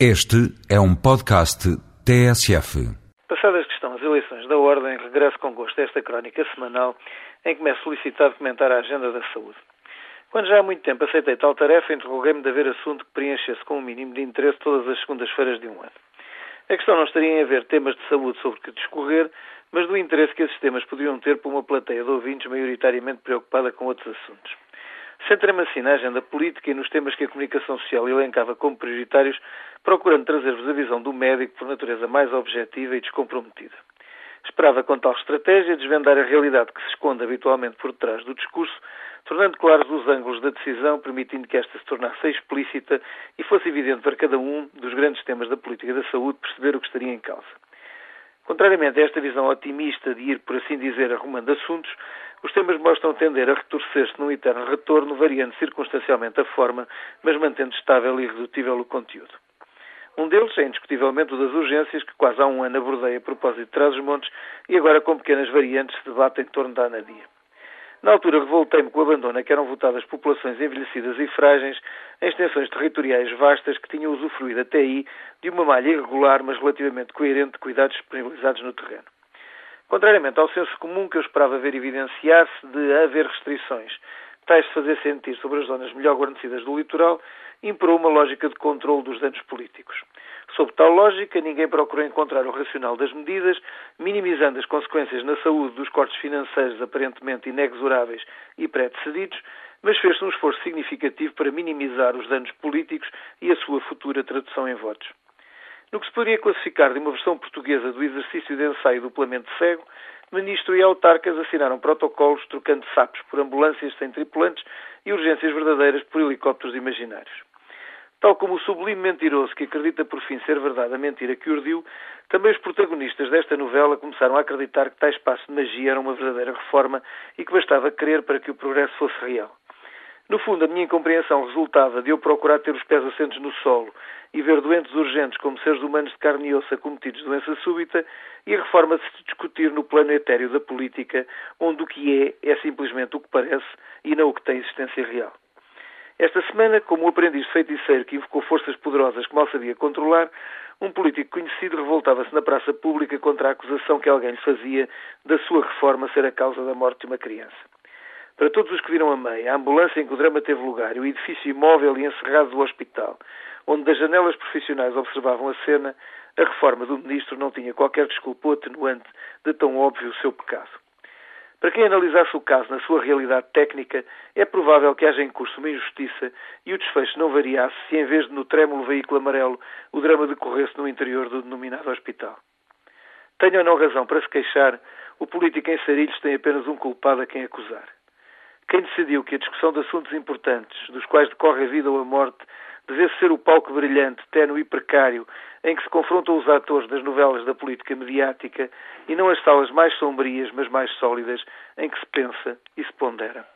Este é um podcast TSF. Passadas que estão as eleições da Ordem, regresso com gosto a esta crónica semanal em que me é solicitado comentar a agenda da saúde. Quando já há muito tempo aceitei tal tarefa, interroguei-me de haver assunto que preenchesse com um mínimo de interesse todas as segundas-feiras de um ano. A questão não estaria em haver temas de saúde sobre que discorrer, mas do interesse que esses temas podiam ter para uma plateia de ouvintes maioritariamente preocupada com outros assuntos. Centrei-me assim na agenda política e nos temas que a comunicação social elencava como prioritários, procurando trazer-vos a visão do médico por natureza mais objetiva e descomprometida. Esperava com tal estratégia desvendar a realidade que se esconde habitualmente por detrás do discurso, tornando claros os ângulos da decisão, permitindo que esta se tornasse explícita e fosse evidente para cada um dos grandes temas da política da saúde perceber o que estaria em causa. Contrariamente a esta visão otimista de ir, por assim dizer, arrumando assuntos, os temas mostram tender a retorcer-se num eterno retorno, variando circunstancialmente a forma, mas mantendo estável e irredutível o conteúdo. Um deles é indiscutivelmente o das urgências, que quase há um ano abordei a propósito de Trás-os-Montes e agora com pequenas variantes se debate em torno da anadia. Na altura revoltei-me com o abandono a que eram votadas populações envelhecidas e frágeis em extensões territoriais vastas que tinham usufruído até aí de uma malha irregular, mas relativamente coerente de cuidados disponibilizados no terreno. Contrariamente ao senso comum que eu esperava ver evidenciar-se de haver restrições, tais de fazer sentir sobre as zonas melhor guarnecidas do litoral, imperou uma lógica de controle dos danos políticos. Sob tal lógica, ninguém procurou encontrar o racional das medidas, minimizando as consequências na saúde dos cortes financeiros aparentemente inexoráveis e pré-decididos, mas fez-se um esforço significativo para minimizar os danos políticos e a sua futura tradução em votos. No que se poderia classificar de uma versão portuguesa do exercício de ensaio duplamente cego, ministro e autarcas assinaram protocolos trocando sapos por ambulâncias sem tripulantes e urgências verdadeiras por helicópteros imaginários. Tal como o sublime mentiroso que acredita por fim ser verdade a mentira que urdiu, também os protagonistas desta novela começaram a acreditar que tais passos de magia era uma verdadeira reforma e que bastava querer para que o progresso fosse real. No fundo, a minha incompreensão resultava de eu procurar ter os pés assentos no solo e ver doentes urgentes como seres humanos de carne e osso acometidos de doença súbita e a reforma de se discutir no plano etéreo da política, onde o que é é simplesmente o que parece e não o que tem existência real. Esta semana, como o aprendiz de feiticeiro que invocou forças poderosas que mal sabia controlar, um político conhecido revoltava-se na praça pública contra a acusação que alguém lhe fazia da sua reforma ser a causa da morte de uma criança. Para todos os que viram a meia, a ambulância em que o drama teve lugar e o edifício imóvel e encerrado do hospital, onde das janelas profissionais observavam a cena, a reforma do ministro não tinha qualquer desculpa atenuante de tão óbvio o seu pecado. Para quem analisasse o caso na sua realidade técnica, é provável que haja em curso uma injustiça e o desfecho não variasse se, em vez de no trêmulo veículo amarelo, o drama decorresse no interior do denominado hospital. Tenha ou não razão para se queixar, o político em Sarilhos tem apenas um culpado a quem acusar. Quem decidiu que a discussão de assuntos importantes, dos quais decorre a vida ou a morte, devesse ser o palco brilhante, ténue e precário, em que se confrontam os atores das novelas da política mediática e não as salas mais sombrias, mas mais sólidas, em que se pensa e se pondera.